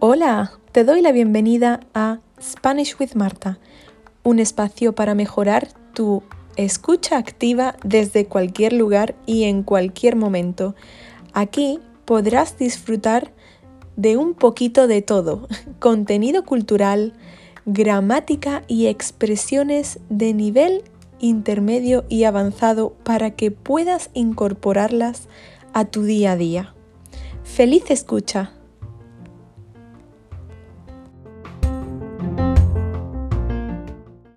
Hola, te doy la bienvenida a Spanish with Marta, un espacio para mejorar tu escucha activa desde cualquier lugar y en cualquier momento. Aquí podrás disfrutar de un poquito de todo, contenido cultural, gramática y expresiones de nivel intermedio y avanzado para que puedas incorporarlas a tu día a día. ¡Feliz escucha!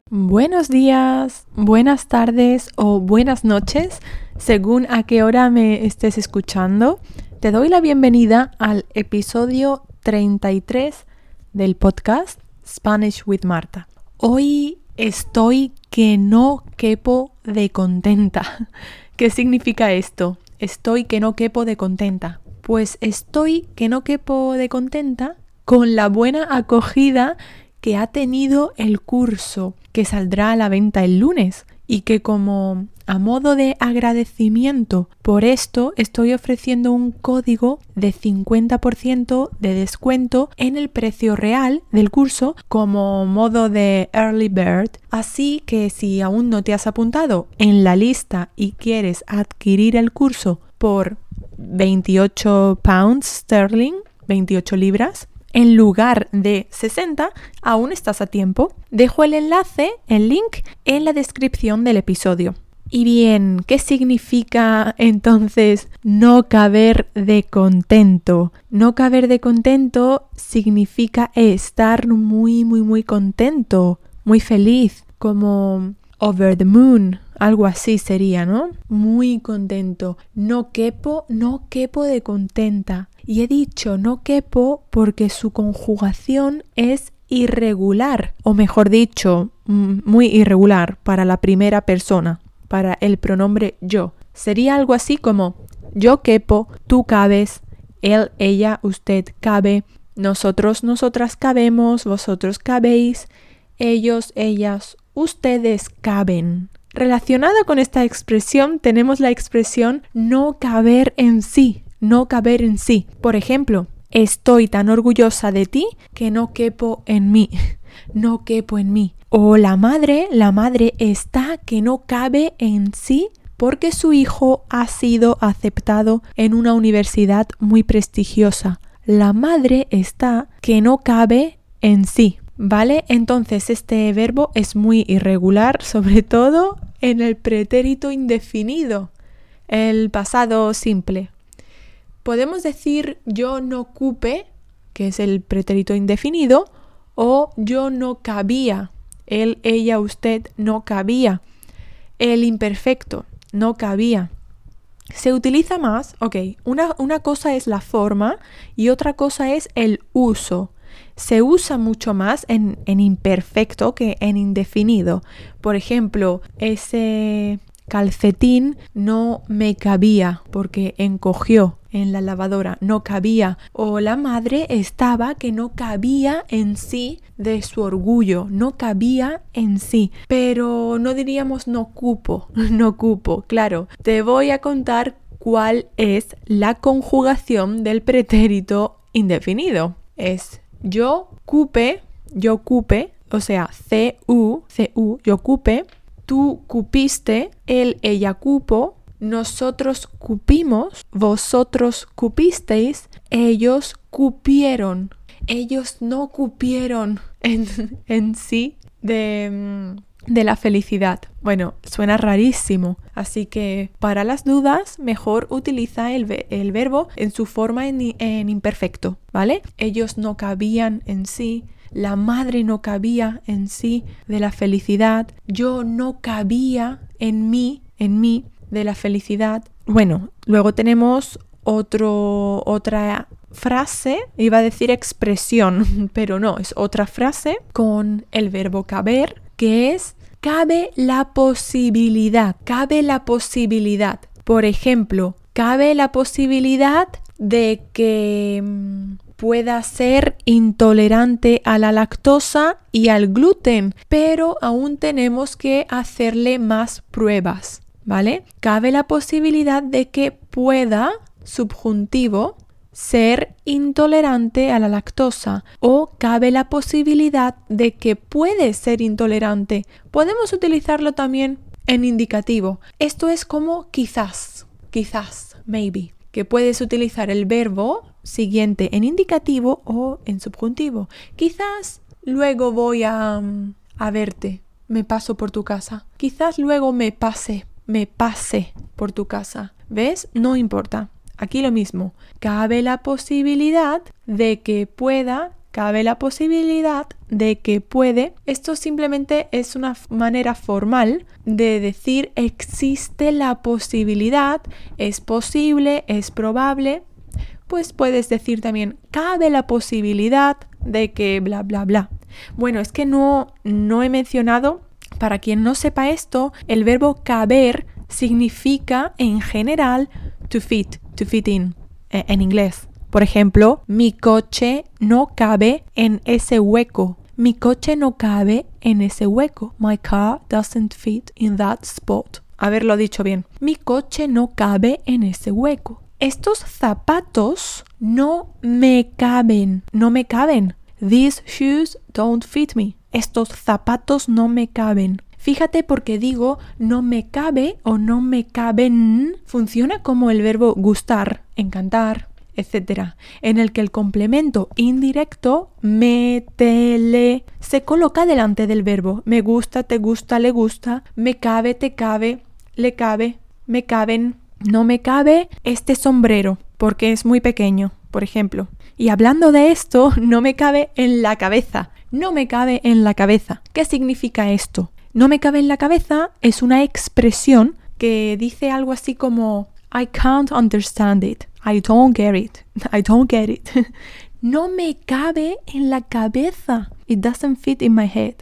Buenos días, buenas tardes o buenas noches, según a qué hora me estés escuchando. Te doy la bienvenida al episodio 33 del podcast Spanish with Marta. Hoy estoy que no quepo de contenta. ¿Qué significa esto? Estoy que no quepo de contenta. Pues estoy que no quepo de contenta con la buena acogida que ha tenido el curso que saldrá a la venta el lunes y que como a modo de agradecimiento por esto estoy ofreciendo un código de 50% de descuento en el precio real del curso como modo de early bird. Así que si aún no te has apuntado en la lista y quieres adquirir el curso por 28 pounds sterling, 28 libras, en lugar de 60, aún estás a tiempo. Dejo el enlace, el link, en la descripción del episodio. Y bien, ¿qué significa entonces no caber de contento? No caber de contento significa estar muy, muy, muy contento, muy feliz, como over the moon, algo así sería, ¿no? Muy contento. No quepo, no quepo de contenta. Y he dicho no quepo porque su conjugación es irregular, o mejor dicho, muy irregular para la primera persona, para el pronombre yo. Sería algo así como yo quepo, tú cabes, él, ella, usted cabe, nosotros, nosotras cabemos, vosotros cabéis, ellos, ellas, ustedes caben. Relacionada con esta expresión tenemos la expresión no caber en sí, no caber en sí. Por ejemplo, estoy tan orgullosa de ti que no quepo en mí, no quepo en mí. O la madre, la madre está que no cabe en sí porque su hijo ha sido aceptado en una universidad muy prestigiosa. La madre está que no cabe en sí. ¿Vale? Entonces este verbo es muy irregular, sobre todo en el pretérito indefinido, el pasado simple. Podemos decir yo no cupe, que es el pretérito indefinido, o yo no cabía, él, ella, usted no cabía. El imperfecto, no cabía. Se utiliza más, ok, una, una cosa es la forma y otra cosa es el uso se usa mucho más en, en, imperfecto que en indefinido. Por ejemplo, ese calcetín no me cabía porque encogió en la lavadora, no cabía. O la madre estaba que no cabía en sí de su orgullo, no cabía en sí. Pero no diríamos no cupo, no cupo. Claro, te voy a contar cuál es la conjugación del pretérito indefinido. Es yo cupe, yo cupe, o sea, C-U, C-U, yo cupe tú cupiste, él, ella cupo, nosotros cupimos, vosotros cupisteis, ellos cupieron. Ellos no cupieron en, sí de, mm, de, la felicidad. Bueno, suena rarísimo, así que para las dudas mejor utiliza el, el verbo en su forma en, en imperfecto, ¿vale? Ellos no cabían en sí, la madre no cabía en sí de la felicidad, yo no cabía en mí, en mí de la felicidad. Bueno, luego tenemos otro, otra frase, iba a decir expresión, pero no, es otra frase con el verbo caber, que es cabe la posibilidad, cabe la posibilidad. Por ejemplo, cabe la posibilidad de que mm, pueda ser intolerante a la lactosa y al gluten, pero aún tenemos que hacerle más pruebas. ¿vale? Cabe la posibilidad de que pueda, subjuntivo, ser intolerante a la lactosa o cabe la posibilidad de que puede ser intolerante. Podemos utilizarlo también en indicativo. Esto es como quizás, quizás, maybe, que puedes utilizar el verbo siguiente en indicativo o en subjuntivo. Quizás luego voy a, a verte, me paso por tu casa. Quizás luego me pase, me pase por tu casa. ¿Ves? No importa. Aquí lo mismo. Cabe la posibilidad de que pueda, cabe la posibilidad de que puede. Esto simplemente es una manera formal de decir existe la posibilidad, es posible, es probable. Pues puedes decir también cabe la posibilidad de que bla bla bla. Bueno, es que no no he mencionado para quien no sepa esto, el verbo caber significa en general to fit, to fit in, eh, en inglés. Por ejemplo, mi coche no cabe en ese hueco. Mi coche no cabe en ese hueco. My car doesn't fit in that spot. Haberlo dicho bien. Mi coche no cabe en ese hueco. Estos zapatos no me caben. No me caben. These shoes don't fit me. Estos zapatos no me caben. Fíjate porque digo no me cabe o no me caben. Funciona como el verbo gustar, encantar, etc. En el que el complemento indirecto me, te, le se coloca delante del verbo. Me gusta, te gusta, le gusta. Me cabe, te cabe, le cabe, me caben. No me cabe este sombrero porque es muy pequeño, por ejemplo. Y hablando de esto, no me cabe en la cabeza. No me cabe en la cabeza. ¿Qué significa esto? no me cabe en la cabeza es una expresión que dice algo así como I can't understand it. I don't get it. I don't get it. no me cabe en la cabeza. It doesn't fit in my head.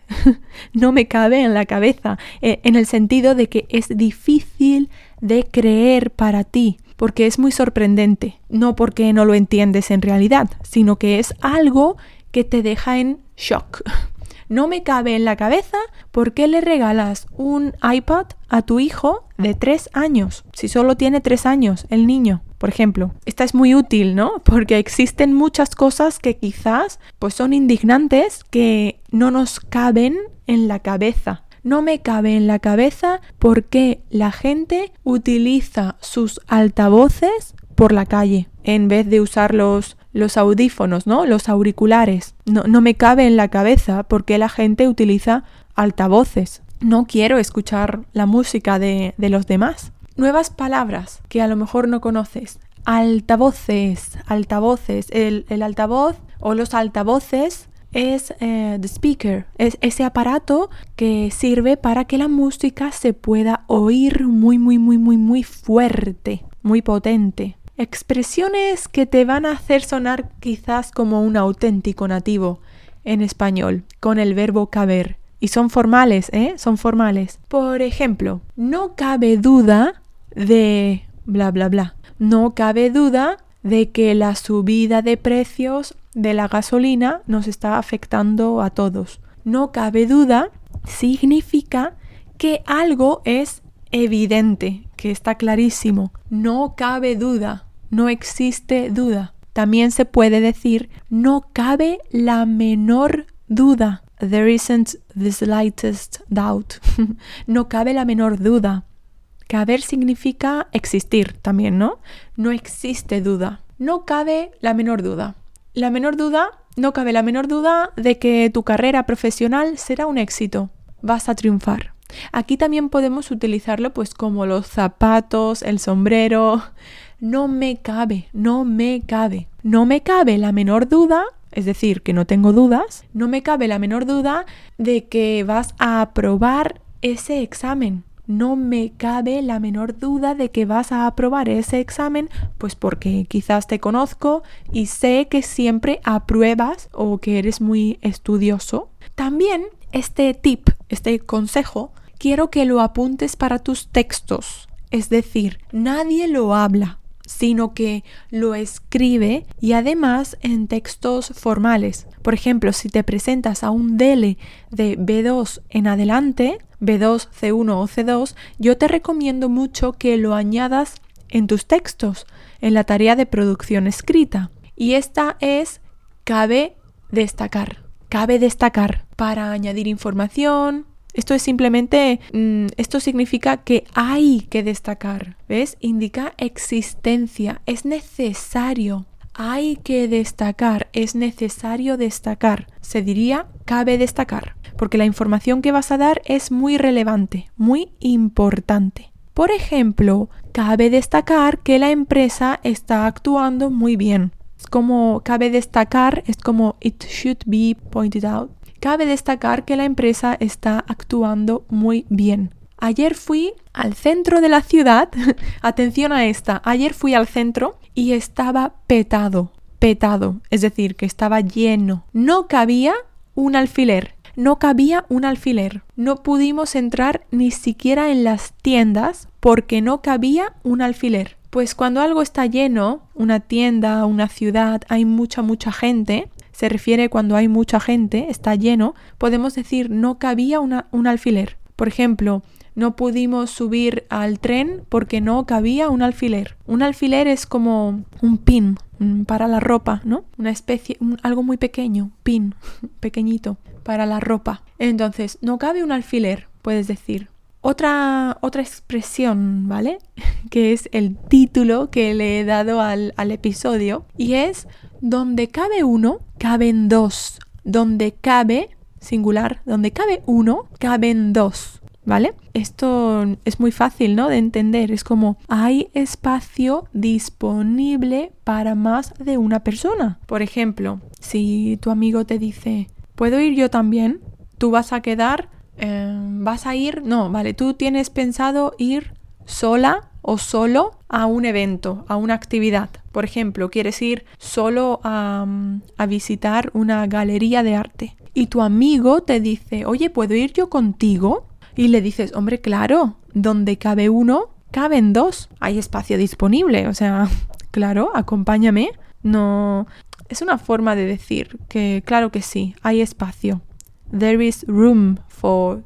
no me cabe en la cabeza. Eh, en el sentido de que es difícil de creer para ti. Porque es muy sorprendente. No porque no lo entiendes en realidad, sino que es algo que te deja en shock. No me cabe en la cabeza por qué le regalas un iPad a tu hijo de tres años, si solo tiene tres años el niño. Por ejemplo, esta es muy útil, ¿no? Porque existen muchas cosas que quizás pues son indignantes que no nos caben en la cabeza. No me cabe en la cabeza por qué la gente utiliza sus altavoces por la calle en vez de usar los los audífonos, ¿no? Los auriculares. No, no me cabe en la cabeza porque la gente utiliza altavoces. No quiero escuchar la música de, de los demás. Nuevas palabras que a lo mejor no conoces. Altavoces, altavoces. El, el altavoz o los altavoces es eh, the speaker, es ese aparato que sirve para que la música se pueda oír muy, muy, muy, muy, muy fuerte, muy potente. Expresiones que te van a hacer sonar quizás como un auténtico nativo en español, con el verbo caber. Y son formales, ¿eh? Son formales. Por ejemplo, no cabe duda de bla, bla, bla. No cabe duda de que la subida de precios de la gasolina nos está afectando a todos. No cabe duda significa que algo es evidente, que está clarísimo. No cabe duda no existe duda. También se puede decir no cabe la menor duda. There isn't the slightest doubt. no cabe la menor duda. Caber significa existir también, ¿no? No existe duda. No cabe la menor duda. La menor duda, no cabe la menor duda de que tu carrera profesional será un éxito. Vas a triunfar. Aquí también podemos utilizarlo pues como los zapatos, el sombrero, no me cabe, no me cabe. No me cabe la menor duda, es decir, que no tengo dudas, no me cabe la menor duda de que vas a aprobar ese examen. No me cabe la menor duda de que vas a aprobar ese examen, pues porque quizás te conozco y sé que siempre apruebas o que eres muy estudioso. También este tip, este consejo, quiero que lo apuntes para tus textos. Es decir, nadie lo habla sino que lo escribe y además en textos formales. Por ejemplo, si te presentas a un DELE de B2 en adelante, B2, C1 o C2, yo te recomiendo mucho que lo añadas en tus textos, en la tarea de producción escrita. Y esta es cabe destacar. Cabe destacar para añadir información, esto es simplemente, mm, esto significa que hay que destacar, ¿ves? Indica existencia, es necesario. Hay que destacar, es necesario destacar. Se diría cabe destacar, porque la información que vas a dar es muy relevante, muy importante. Por ejemplo, cabe destacar que la empresa está actuando muy bien. Es como cabe destacar, es como it should be pointed out cabe destacar que la empresa está actuando muy bien. Ayer fui al centro de la ciudad, atención a esta, ayer fui al centro y estaba petado, petado, es decir, que estaba lleno. No cabía un alfiler, no cabía un alfiler. No pudimos entrar ni siquiera en las tiendas porque no cabía un alfiler. Pues cuando algo está lleno, una tienda, una ciudad, hay mucha, mucha gente, se refiere cuando hay mucha gente, está lleno, podemos decir no cabía un alfiler. Por ejemplo, no pudimos subir al tren porque no cabía un alfiler. Un alfiler es como un pin para la ropa, ¿no? Una especie, algo muy pequeño, pin, pequeñito, para la ropa. Entonces, no cabe un alfiler, puedes decir. Otra, otra expresión, ¿vale? que es el título que le he dado al, al episodio y es donde cabe uno, caben dos. Donde cabe, singular, donde cabe uno, caben dos. ¿Vale? Esto es muy fácil, ¿no? De entender. Es como hay espacio disponible para más de una persona. Por ejemplo, si tu amigo te dice, ¿puedo ir yo también? Tú vas a quedar, em, vas a ir, no, vale, tú tienes pensado ir sola o solo a un evento, a una actividad. Por ejemplo, quieres ir solo a, visitar una galería de arte y tu amigo te dice, oye, ¿puedo ir yo contigo? Y le dices, hombre, claro, donde cabe uno, caben dos. Hay espacio disponible. O sea, claro, acompáñame. No. Es una forma de decir que, claro que sí, hay espacio. There is room for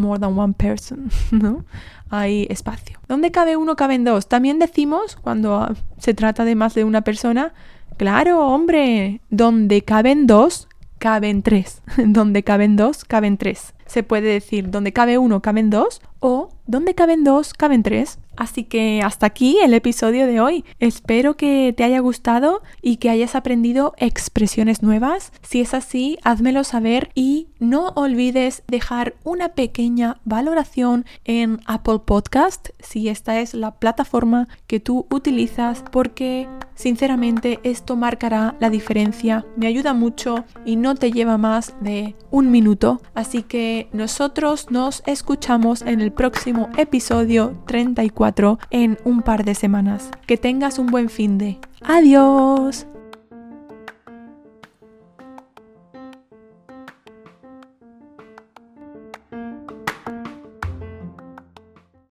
more than one person, ¿no? Hay espacio. ¿Dónde cabe uno, caben dos? También decimos, cuando se trata de más de una persona, claro, hombre, donde caben dos, caben tres. donde caben dos, caben tres. Se puede decir, donde cabe uno, caben dos, o donde caben dos, caben tres. Así que hasta aquí el episodio de hoy. Espero que te haya gustado y que hayas aprendido expresiones nuevas. Si es así, házmelo saber y no olvides dejar una pequeña valoración en Apple Podcast si esta es la plataforma que tú utilizas porque sinceramente esto marcará la diferencia. Me ayuda mucho y no te lleva más de un minuto. Así nosotros nos escuchamos en el próximo episodio 34 en un par de semanas. Que tengas un buen fin de. Adiós.